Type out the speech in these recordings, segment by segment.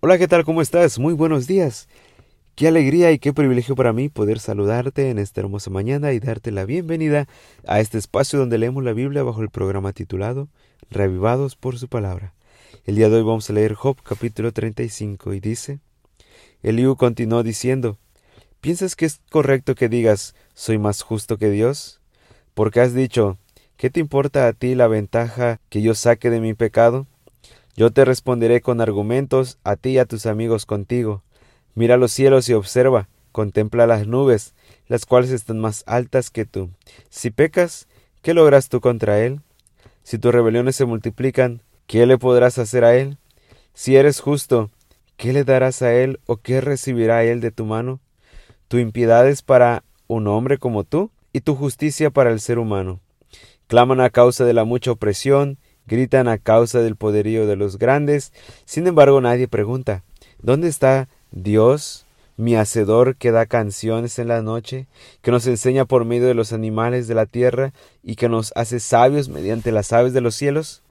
Hola, ¿qué tal? ¿Cómo estás? Muy buenos días. Qué alegría y qué privilegio para mí poder saludarte en esta hermosa mañana y darte la bienvenida a este espacio donde leemos la Biblia bajo el programa titulado Reavivados por su palabra. El día de hoy vamos a leer Job capítulo 35 y dice, Eliú continuó diciendo, ¿piensas que es correcto que digas, soy más justo que Dios? Porque has dicho, ¿qué te importa a ti la ventaja que yo saque de mi pecado? Yo te responderé con argumentos a ti y a tus amigos contigo. Mira los cielos y observa, contempla las nubes, las cuales están más altas que tú. Si pecas, ¿qué logras tú contra él? Si tus rebeliones se multiplican, ¿qué le podrás hacer a él? Si eres justo, ¿qué le darás a él o qué recibirá él de tu mano? Tu impiedad es para un hombre como tú y tu justicia para el ser humano. Claman a causa de la mucha opresión, gritan a causa del poderío de los grandes. Sin embargo, nadie pregunta, ¿dónde está Dios, mi hacedor que da canciones en la noche, que nos enseña por medio de los animales de la tierra y que nos hace sabios mediante las aves de los cielos?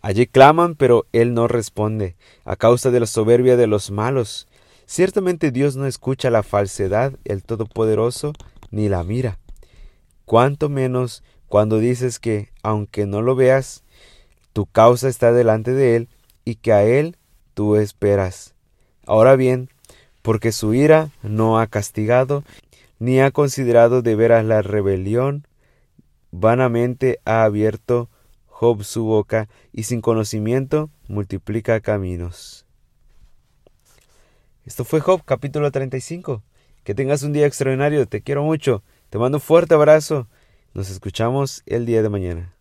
Allí claman, pero Él no responde, a causa de la soberbia de los malos. Ciertamente Dios no escucha la falsedad, el Todopoderoso, ni la mira. Cuanto menos cuando dices que, aunque no lo veas, tu causa está delante de Él y que a Él tú esperas. Ahora bien, porque su ira no ha castigado, ni ha considerado de veras la rebelión, vanamente ha abierto Job su boca, y sin conocimiento multiplica caminos. Esto fue Job capítulo 35. Que tengas un día extraordinario, te quiero mucho, te mando un fuerte abrazo. Nos escuchamos el día de mañana.